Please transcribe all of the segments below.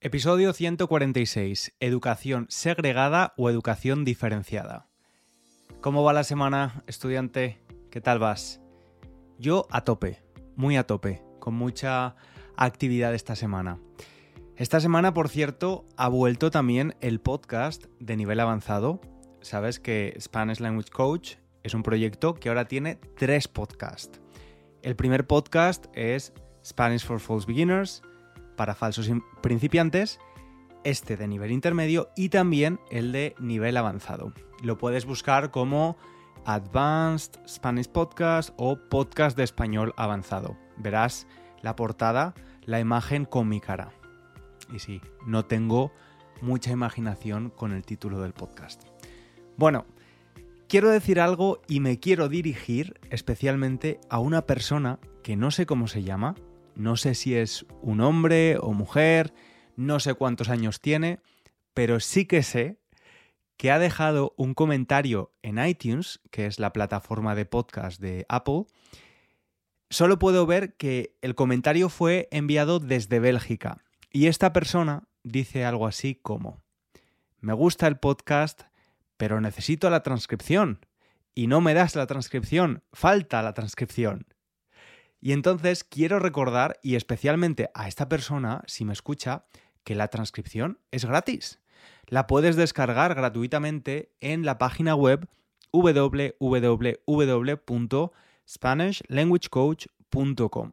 Episodio 146. Educación segregada o educación diferenciada. ¿Cómo va la semana, estudiante? ¿Qué tal vas? Yo a tope, muy a tope, con mucha actividad esta semana. Esta semana, por cierto, ha vuelto también el podcast de nivel avanzado. Sabes que Spanish Language Coach es un proyecto que ahora tiene tres podcasts. El primer podcast es Spanish for False Beginners, para falsos principiantes, este de nivel intermedio y también el de nivel avanzado. Lo puedes buscar como Advanced Spanish Podcast o Podcast de Español Avanzado. Verás la portada, la imagen con mi cara. Y sí, no tengo mucha imaginación con el título del podcast. Bueno, quiero decir algo y me quiero dirigir especialmente a una persona que no sé cómo se llama, no sé si es un hombre o mujer, no sé cuántos años tiene, pero sí que sé que ha dejado un comentario en iTunes, que es la plataforma de podcast de Apple. Solo puedo ver que el comentario fue enviado desde Bélgica y esta persona dice algo así como, me gusta el podcast, pero necesito la transcripción y no me das la transcripción, falta la transcripción. Y entonces quiero recordar, y especialmente a esta persona, si me escucha, que la transcripción es gratis. La puedes descargar gratuitamente en la página web www.spanishlanguagecoach.com.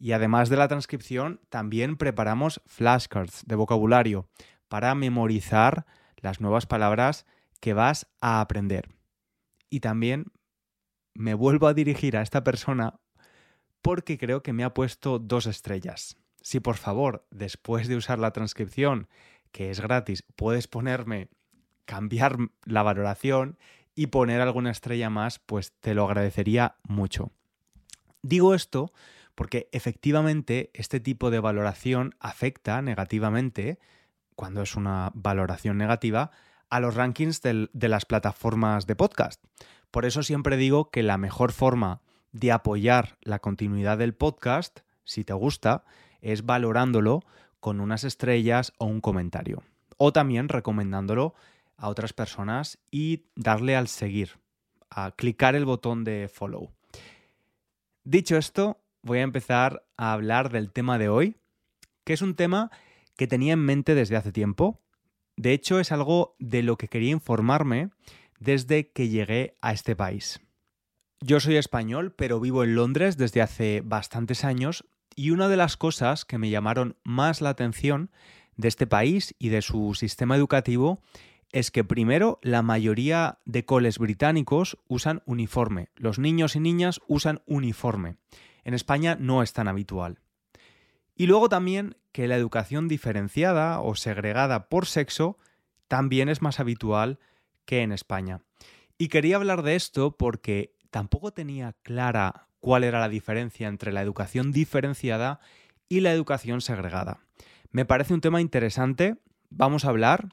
Y además de la transcripción, también preparamos flashcards de vocabulario para memorizar las nuevas palabras que vas a aprender. Y también me vuelvo a dirigir a esta persona porque creo que me ha puesto dos estrellas. Si por favor, después de usar la transcripción, que es gratis, puedes ponerme, cambiar la valoración y poner alguna estrella más, pues te lo agradecería mucho. Digo esto porque efectivamente este tipo de valoración afecta negativamente, cuando es una valoración negativa, a los rankings de las plataformas de podcast. Por eso siempre digo que la mejor forma de apoyar la continuidad del podcast, si te gusta, es valorándolo con unas estrellas o un comentario. O también recomendándolo a otras personas y darle al seguir, a clicar el botón de follow. Dicho esto, voy a empezar a hablar del tema de hoy, que es un tema que tenía en mente desde hace tiempo. De hecho, es algo de lo que quería informarme desde que llegué a este país. Yo soy español, pero vivo en Londres desde hace bastantes años y una de las cosas que me llamaron más la atención de este país y de su sistema educativo es que primero la mayoría de coles británicos usan uniforme. Los niños y niñas usan uniforme. En España no es tan habitual. Y luego también que la educación diferenciada o segregada por sexo también es más habitual que en España. Y quería hablar de esto porque tampoco tenía clara cuál era la diferencia entre la educación diferenciada y la educación segregada. Me parece un tema interesante, vamos a hablar,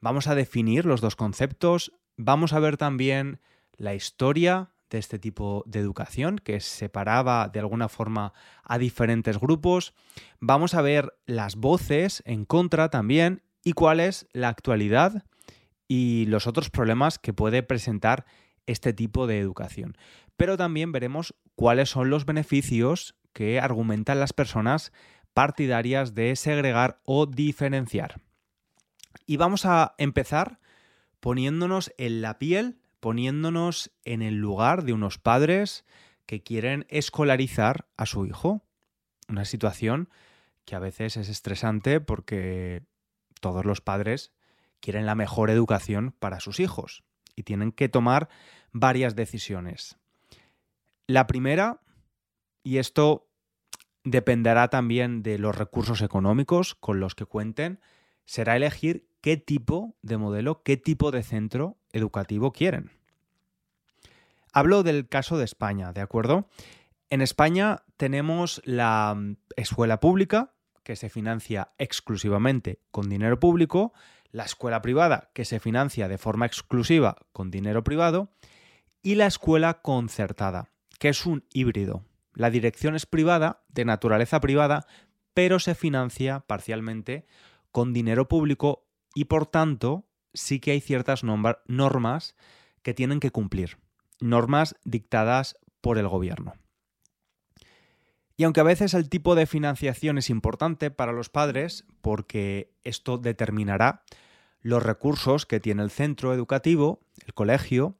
vamos a definir los dos conceptos, vamos a ver también la historia de este tipo de educación que separaba de alguna forma a diferentes grupos, vamos a ver las voces en contra también y cuál es la actualidad y los otros problemas que puede presentar este tipo de educación. Pero también veremos cuáles son los beneficios que argumentan las personas partidarias de segregar o diferenciar. Y vamos a empezar poniéndonos en la piel, poniéndonos en el lugar de unos padres que quieren escolarizar a su hijo. Una situación que a veces es estresante porque todos los padres quieren la mejor educación para sus hijos y tienen que tomar varias decisiones. La primera, y esto dependerá también de los recursos económicos con los que cuenten, será elegir qué tipo de modelo, qué tipo de centro educativo quieren. Hablo del caso de España, ¿de acuerdo? En España tenemos la mm, escuela pública, que se financia exclusivamente con dinero público, la escuela privada, que se financia de forma exclusiva con dinero privado, y la escuela concertada, que es un híbrido. La dirección es privada, de naturaleza privada, pero se financia parcialmente con dinero público y por tanto sí que hay ciertas normas que tienen que cumplir, normas dictadas por el gobierno. Y aunque a veces el tipo de financiación es importante para los padres, porque esto determinará los recursos que tiene el centro educativo, el colegio,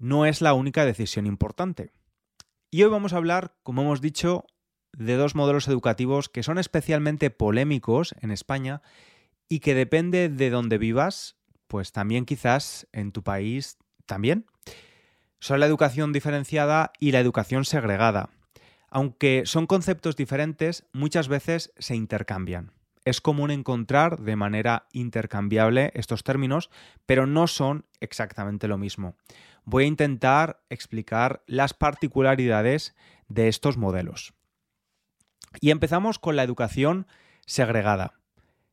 no es la única decisión importante. Y hoy vamos a hablar, como hemos dicho, de dos modelos educativos que son especialmente polémicos en España y que depende de dónde vivas, pues también quizás en tu país también. Son la educación diferenciada y la educación segregada. Aunque son conceptos diferentes, muchas veces se intercambian. Es común encontrar de manera intercambiable estos términos, pero no son exactamente lo mismo. Voy a intentar explicar las particularidades de estos modelos. Y empezamos con la educación segregada.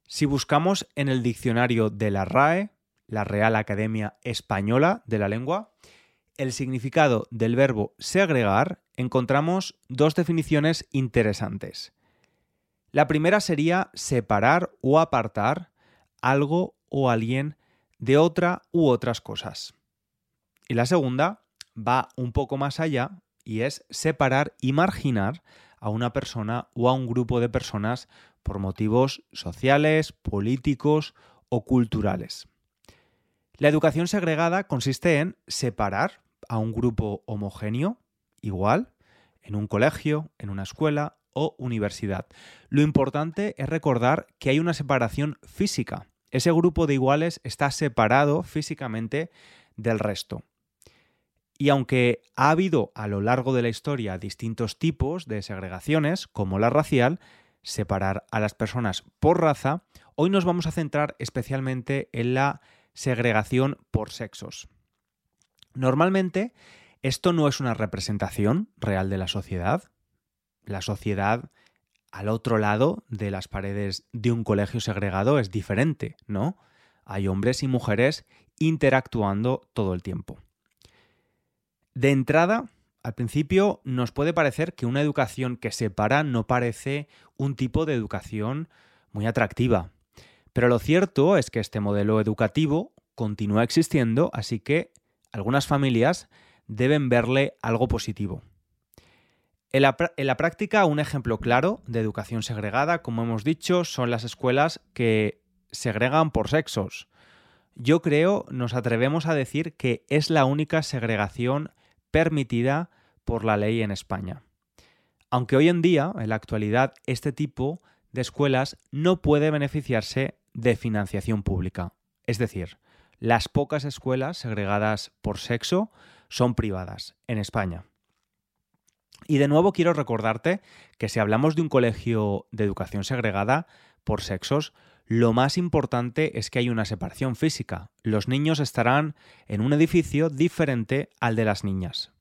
Si buscamos en el diccionario de la RAE, la Real Academia Española de la Lengua, el significado del verbo segregar, encontramos dos definiciones interesantes. La primera sería separar o apartar algo o alguien de otra u otras cosas. Y la segunda va un poco más allá y es separar y marginar a una persona o a un grupo de personas por motivos sociales, políticos o culturales. La educación segregada consiste en separar a un grupo homogéneo, igual, en un colegio, en una escuela o universidad. Lo importante es recordar que hay una separación física. Ese grupo de iguales está separado físicamente del resto. Y aunque ha habido a lo largo de la historia distintos tipos de segregaciones, como la racial, separar a las personas por raza, hoy nos vamos a centrar especialmente en la segregación por sexos. Normalmente, esto no es una representación real de la sociedad. La sociedad al otro lado de las paredes de un colegio segregado es diferente, ¿no? Hay hombres y mujeres interactuando todo el tiempo. De entrada, al principio nos puede parecer que una educación que separa no parece un tipo de educación muy atractiva. Pero lo cierto es que este modelo educativo continúa existiendo, así que algunas familias deben verle algo positivo. En la, práctica, un ejemplo claro de educación segregada, como hemos dicho, son las escuelas que segregan por sexos. Yo creo, nos atrevemos a decir que es la única segregación permitida por la ley en España. Aunque hoy en día, en la actualidad, este tipo de escuelas no puede beneficiarse de financiación pública. Es decir, las pocas escuelas segregadas por sexo son privadas en España. Y de nuevo quiero recordarte que si hablamos de un colegio de educación segregada por sexos, lo más importante es que hay una separación física. Los niños estarán en un edificio diferente al de las niñas.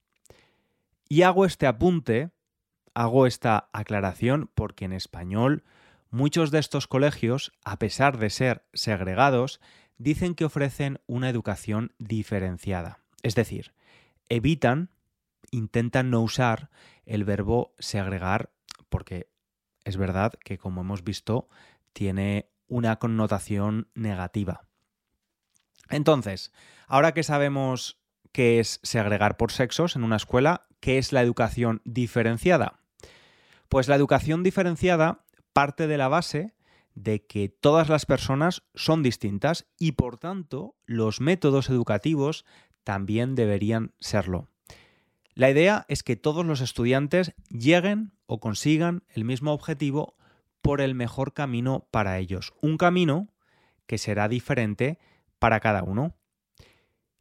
Y hago este apunte, hago esta aclaración porque en español muchos de estos colegios, a pesar de ser segregados, dicen que ofrecen una educación diferenciada. Es decir, evitan, intentan no usar el verbo segregar porque es verdad que, como hemos visto, tiene una connotación negativa. Entonces, ahora que sabemos qué es segregar por sexos en una escuela, ¿qué es la educación diferenciada? Pues la educación diferenciada parte de la base de que todas las personas son distintas y por tanto los métodos educativos también deberían serlo. La idea es que todos los estudiantes lleguen o consigan el mismo objetivo por el mejor camino para ellos. Un camino que será diferente para cada uno.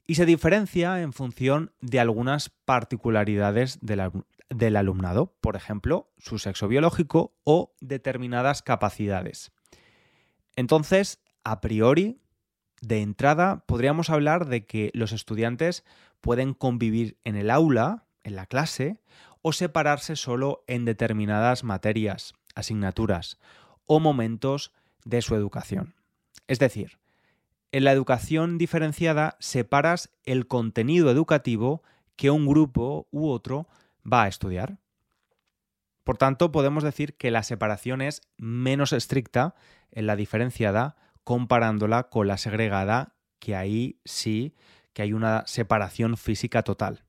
Y se diferencia en función de algunas particularidades del, alumnado, por ejemplo, su sexo biológico o determinadas capacidades. Entonces, a priori, de entrada, podríamos hablar de que los estudiantes pueden convivir en el aula, en la clase, o separarse solo en determinadas materias, asignaturas o momentos de su educación. Es decir, en la educación diferenciada separas el contenido educativo que un grupo u otro va a estudiar. Por tanto, podemos decir que la separación es menos estricta en la diferenciada comparándola con la segregada, que ahí sí que hay una separación física total.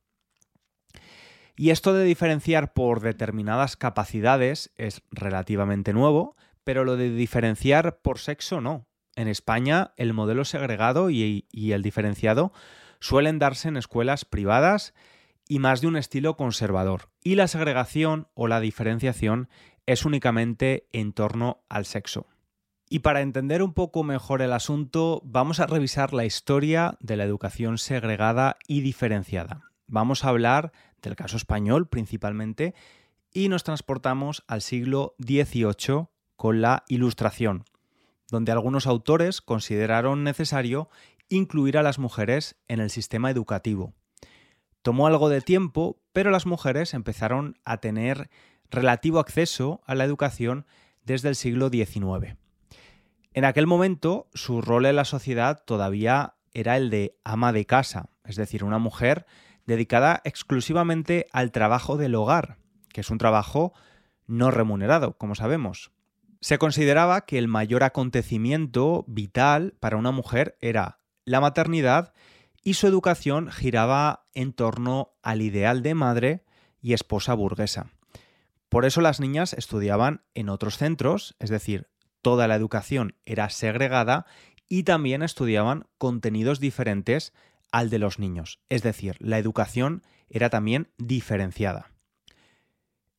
Y esto de diferenciar por determinadas capacidades es relativamente nuevo, pero lo de diferenciar por sexo no. En España el modelo segregado y, el diferenciado suelen darse en escuelas privadas y más de un estilo conservador. Y la segregación o la diferenciación es únicamente en torno al sexo. Y para entender un poco mejor el asunto, vamos a revisar la historia de la educación segregada y diferenciada. Vamos a hablar del caso español principalmente y nos transportamos al siglo XVIII con la Ilustración, donde algunos autores consideraron necesario incluir a las mujeres en el sistema educativo. Tomó algo de tiempo, pero las mujeres empezaron a tener relativo acceso a la educación desde el siglo XIX. En aquel momento, su rol en la sociedad todavía era el de ama de casa, es decir, una mujer dedicada exclusivamente al trabajo del hogar, que es un trabajo no remunerado, como sabemos. Se consideraba que el mayor acontecimiento vital para una mujer era la maternidad y su educación giraba en torno al ideal de madre y esposa burguesa. Por eso las niñas estudiaban en otros centros, es decir, toda la educación era segregada y también estudiaban contenidos diferentes al de los niños, es decir, la educación era también diferenciada.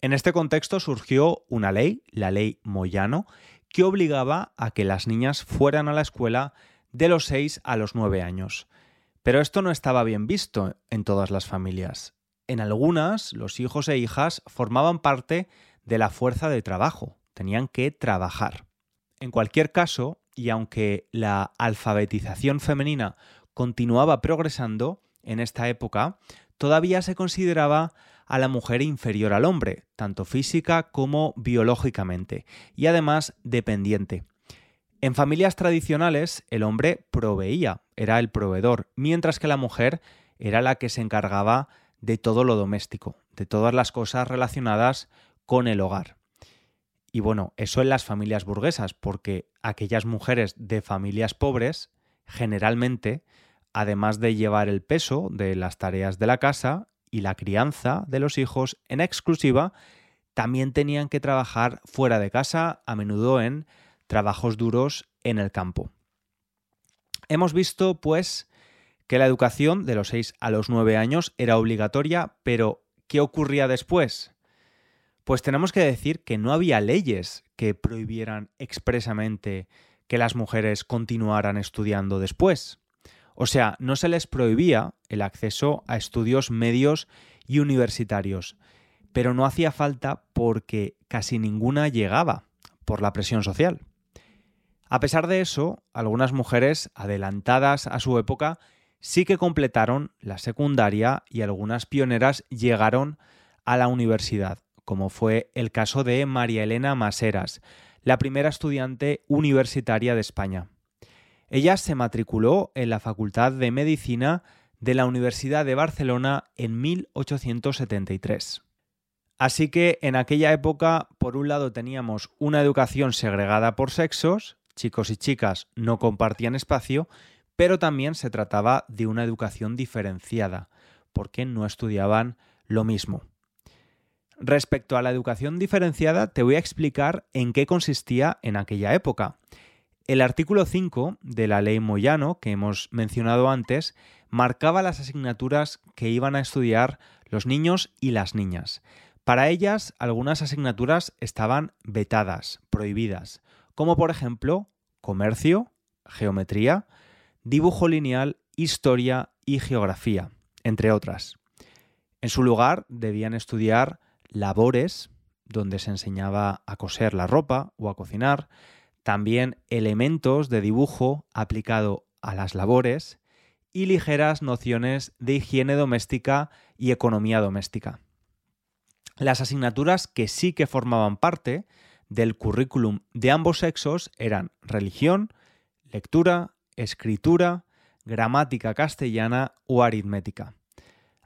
En este contexto surgió una ley, la ley Moyano, que obligaba a que las niñas fueran a la escuela de los 6 a los 9 años. Pero esto no estaba bien visto en todas las familias. En algunas, los hijos e hijas formaban parte de la fuerza de trabajo, tenían que trabajar. En cualquier caso, y aunque la alfabetización femenina continuaba progresando en esta época, todavía se consideraba a la mujer inferior al hombre, tanto física como biológicamente, y además dependiente. En familias tradicionales el hombre proveía, era el proveedor, mientras que la mujer era la que se encargaba de todo lo doméstico, de todas las cosas relacionadas con el hogar. Y bueno, eso en las familias burguesas, porque aquellas mujeres de familias pobres generalmente además de llevar el peso de las tareas de la casa y la crianza de los hijos en exclusiva, también tenían que trabajar fuera de casa, a menudo en trabajos duros en el campo. Hemos visto, pues, que la educación de los 6 a los 9 años era obligatoria, pero ¿qué ocurría después? Pues tenemos que decir que no había leyes que prohibieran expresamente que las mujeres continuaran estudiando después. O sea, no se les prohibía el acceso a estudios medios y universitarios, pero no hacía falta porque casi ninguna llegaba por la presión social. A pesar de eso, algunas mujeres adelantadas a su época sí que completaron la secundaria y algunas pioneras llegaron a la universidad, como fue el caso de María Elena Maseras, la primera estudiante universitaria de España. Ella se matriculó en la Facultad de Medicina de la Universidad de Barcelona en 1873. Así que en aquella época, por un lado teníamos una educación segregada por sexos, chicos y chicas no compartían espacio, pero también se trataba de una educación diferenciada, porque no estudiaban lo mismo. Respecto a la educación diferenciada, te voy a explicar en qué consistía en aquella época. El artículo 5 de la ley Moyano, que hemos mencionado antes, marcaba las asignaturas que iban a estudiar los niños y las niñas. Para ellas, algunas asignaturas estaban vetadas, prohibidas, como por ejemplo comercio, geometría, dibujo lineal, historia y geografía, entre otras. En su lugar, debían estudiar labores, donde se enseñaba a coser la ropa o a cocinar, también elementos de dibujo aplicado a las labores y ligeras nociones de higiene doméstica y economía doméstica. Las asignaturas que sí que formaban parte del currículum de ambos sexos eran religión, lectura, escritura, gramática castellana o aritmética.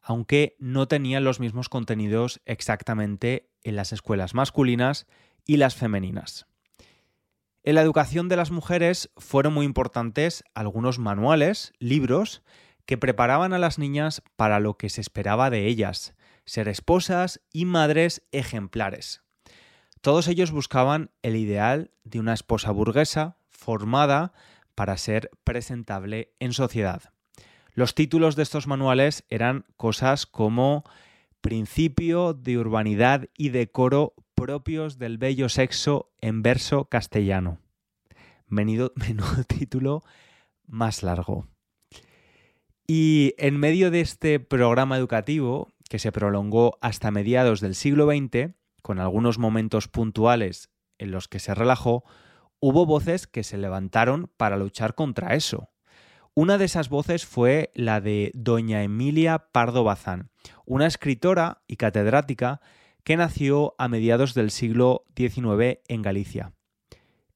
aunque no tenían los mismos contenidos exactamente en las escuelas masculinas y las femeninas. En la educación de las mujeres fueron muy importantes algunos manuales, libros, que preparaban a las niñas para lo que se esperaba de ellas, ser esposas y madres ejemplares. Todos ellos buscaban el ideal de una esposa burguesa, formada para ser presentable en sociedad. Los títulos de estos manuales eran cosas como Principio de urbanidad y decoro propios del bello sexo en verso castellano. Menudo, menudo título más largo. Y en medio de este programa educativo, que se prolongó hasta mediados del siglo XX, con algunos momentos puntuales en los que se relajó, hubo voces que se levantaron para luchar contra eso. Una de esas voces fue la de doña Emilia Pardo Bazán, una escritora y catedrática que nació a mediados del siglo XIX en Galicia.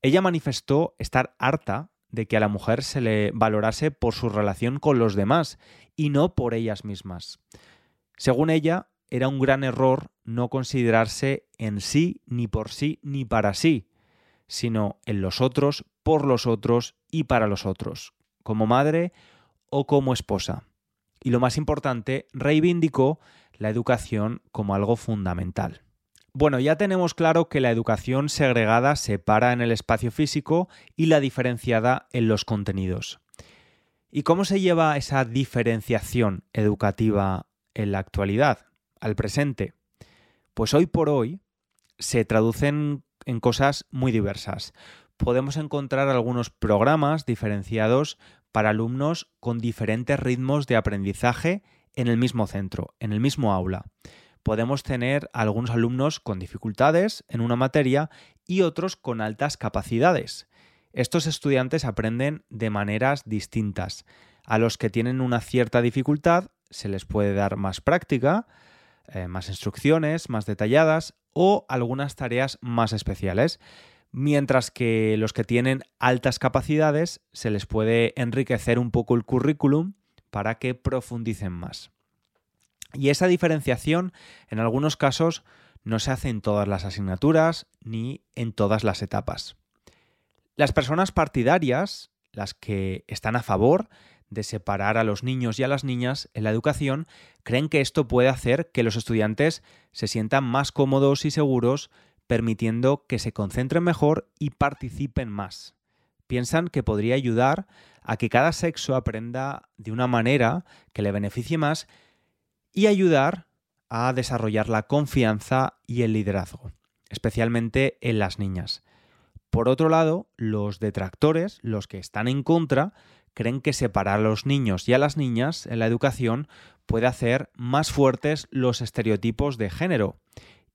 Ella manifestó estar harta de que a la mujer se le valorase por su relación con los demás y no por ellas mismas. Según ella, era un gran error no considerarse en sí ni por sí ni para sí, sino en los otros, por los otros y para los otros, como madre o como esposa. Y lo más importante, reivindicó la educación como algo fundamental. Bueno, ya tenemos claro que la educación segregada separa en el espacio físico y la diferenciada en los contenidos. ¿Y cómo se lleva esa diferenciación educativa en la actualidad, al presente? Pues hoy por hoy se traducen en cosas muy diversas podemos encontrar algunos programas diferenciados para alumnos con diferentes ritmos de aprendizaje en el mismo centro, en el mismo aula. Podemos tener algunos alumnos con dificultades en una materia y otros con altas capacidades. Estos estudiantes aprenden de maneras distintas. A los que tienen una cierta dificultad se les puede dar más práctica, eh, más instrucciones más detalladas o algunas tareas más especiales mientras que los que tienen altas capacidades se les puede enriquecer un poco el currículum para que profundicen más. Y esa diferenciación en algunos casos no se hace en todas las asignaturas ni en todas las etapas. Las personas partidarias, las que están a favor de separar a los niños y a las niñas en la educación, creen que esto puede hacer que los estudiantes se sientan más cómodos y seguros permitiendo que se concentren mejor y participen más. Piensan que podría ayudar a que cada sexo aprenda de una manera que le beneficie más y ayudar a desarrollar la confianza y el liderazgo, especialmente en las niñas. Por otro lado, los detractores, los que están en contra, creen que separar a los niños y a las niñas en la educación puede hacer más fuertes los estereotipos de género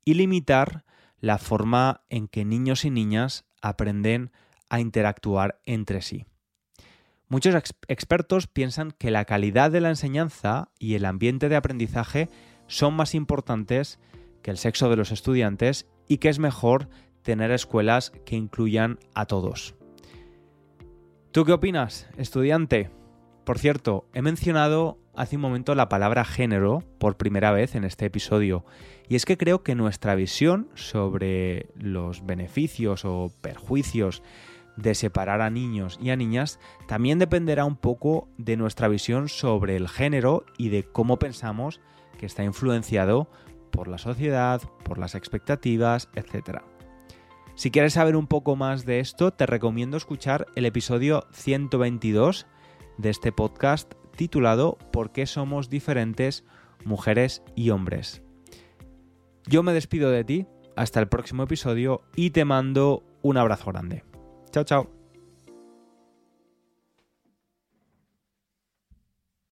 y limitar la forma en que niños y niñas aprenden a interactuar entre sí. Muchos expertos piensan que la calidad de la enseñanza y el ambiente de aprendizaje son más importantes que el sexo de los estudiantes y que es mejor tener escuelas que incluyan a todos. ¿Tú qué opinas, estudiante? Por cierto, he mencionado hace un momento la palabra género por primera vez en este episodio. Y es que creo que nuestra visión sobre los beneficios o perjuicios de separar a niños y a niñas también dependerá un poco de nuestra visión sobre el género y de cómo pensamos que está influenciado por la sociedad, por las expectativas, etc. Si quieres saber un poco más de esto, te recomiendo escuchar el episodio 122 de este podcast titulado ¿Por qué somos diferentes mujeres y hombres? Yo me despido de ti, hasta el próximo episodio y te mando un abrazo grande. Chao, chao.